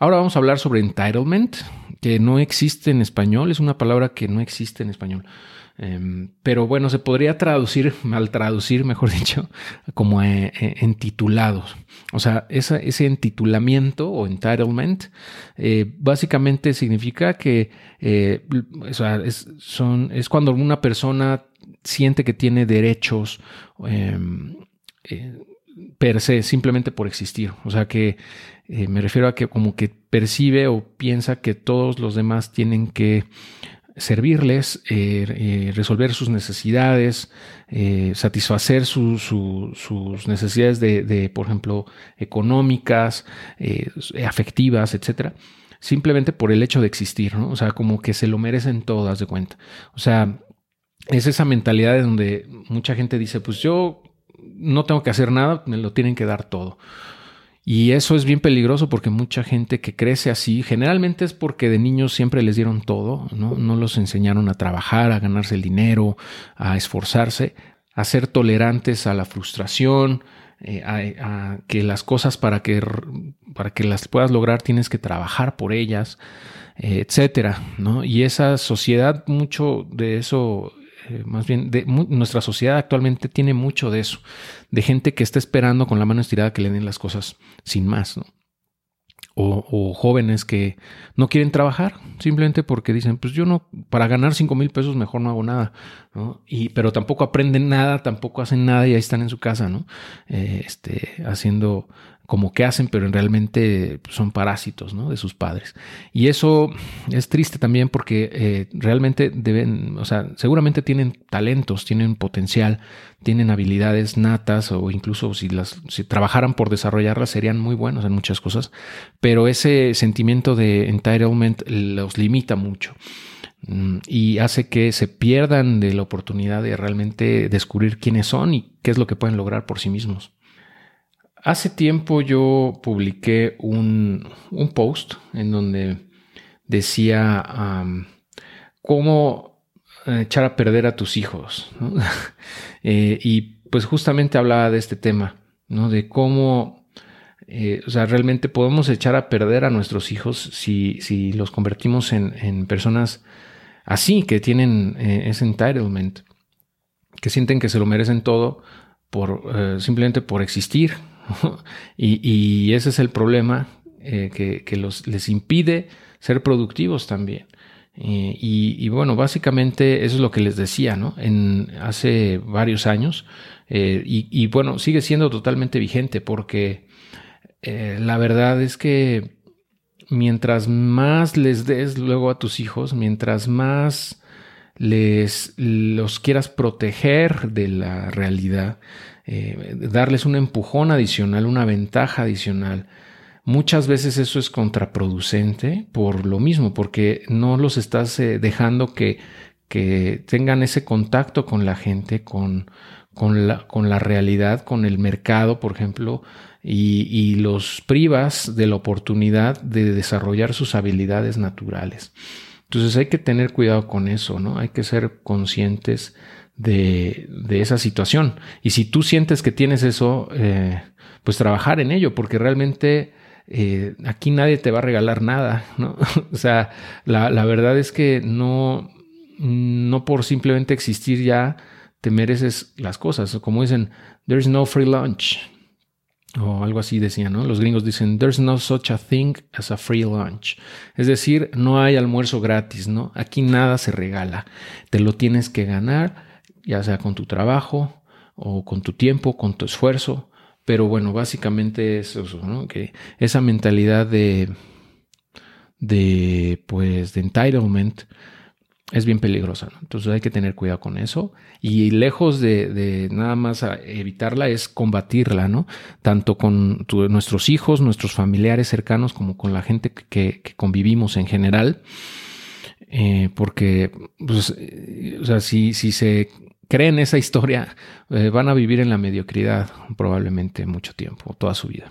Ahora vamos a hablar sobre entitlement, que no existe en español, es una palabra que no existe en español. Em, pero bueno, se podría traducir, mal traducir, mejor dicho, como eh, eh, entitulados. O sea, ese entitulamiento o entitlement eh, básicamente significa que es, son, es cuando una persona siente que tiene derechos em, per se, simplemente por existir. O sea que me refiero a que como que percibe o piensa que todos los demás tienen que servirles, eh, eh, resolver sus necesidades, eh, satisfacer sus necesidades de, por ejemplo, económicas, afectivas, etcétera, simplemente por el hecho de existir, ¿no? O sea, como que se lo merecen todas de cuenta. O sea, es esa mentalidad de donde mucha gente dice, pues yo no tengo que hacer nada, me lo tienen que dar todo. Y eso es bien peligroso porque mucha gente que crece así, generalmente es porque de niños siempre les dieron todo, ¿no? No los enseñaron a trabajar, a ganarse el dinero, a esforzarse, a ser tolerantes a la frustración, eh, a, que las cosas para que, para que las puedas lograr tienes que trabajar por ellas, eh, etcétera, ¿no? Y esa sociedad, mucho de eso eh, más bien, nuestra sociedad actualmente tiene mucho de eso, de gente que está esperando con la mano estirada que le den las cosas sin más. O, jóvenes que no quieren trabajar simplemente porque dicen, pues yo no, para ganar cinco mil pesos mejor no hago nada. Y, pero tampoco aprenden nada, tampoco hacen nada y ahí están en su casa, ¿no? Eh, este, haciendo como que hacen, pero realmente son parásitos ¿no? de sus padres. Y eso es triste también porque eh, realmente deben, o sea, seguramente tienen talentos, tienen potencial, tienen habilidades natas o incluso si las si trabajaran por desarrollarlas serían muy buenos en muchas cosas, pero ese sentimiento de entitlement los limita mucho mm, y hace que se pierdan de la oportunidad de realmente descubrir quiénes son y qué es lo que pueden lograr por sí mismos. Hace tiempo yo publiqué un, post en donde decía cómo echar a perder a tus hijos. Eh, y pues justamente hablaba de este tema, ¿no? De cómo, eh, o sea, realmente podemos echar a perder a nuestros hijos si, si los convertimos en, personas así, que tienen eh, ese entitlement, que sienten que se lo merecen todo por, simplemente por existir, y, ese es el problema eh, que, les impide ser productivos también. Eh, y, bueno, básicamente eso es lo que les decía, ¿no? En, hace varios años. Eh, y, bueno, sigue siendo totalmente vigente porque la verdad es que mientras más les des luego a tus hijos, mientras más les los quieras proteger de la realidad, eh, darles un empujón adicional, una ventaja adicional. Muchas veces eso es contraproducente por lo mismo, porque no los estás eh, dejando que, que, tengan ese contacto con la gente, con, con, la, con la realidad, con el mercado, por ejemplo, y, y, los privas de la oportunidad de desarrollar sus habilidades naturales. Entonces hay que tener cuidado con eso, ¿no? Hay que ser conscientes de, esa situación. Y si tú sientes que tienes eso, eh, pues trabajar en ello, porque realmente eh, aquí nadie te va a regalar nada, ¿no? o sea, la, verdad es que no, no por simplemente existir ya te mereces las cosas. Como dicen, there's no free lunch. O algo así decían, ¿no? Los gringos dicen, there's no such a thing as a free lunch. Es decir, no hay almuerzo gratis, ¿no? Aquí nada se regala. Te lo tienes que ganar ya sea con tu trabajo o con tu tiempo, con tu esfuerzo. Pero bueno, básicamente es eso, ¿no? Que esa mentalidad de, de, pues, de entitlement es bien peligrosa. Entonces hay que tener cuidado con eso. Y lejos de, nada más evitarla, es combatirla, ¿no? Tanto con nuestros hijos, nuestros familiares cercanos, como con la gente que, convivimos en general. Eh, porque, pues, o sea, si, si se creen esa historia, eh, van a vivir en la mediocridad probablemente mucho tiempo, toda su vida.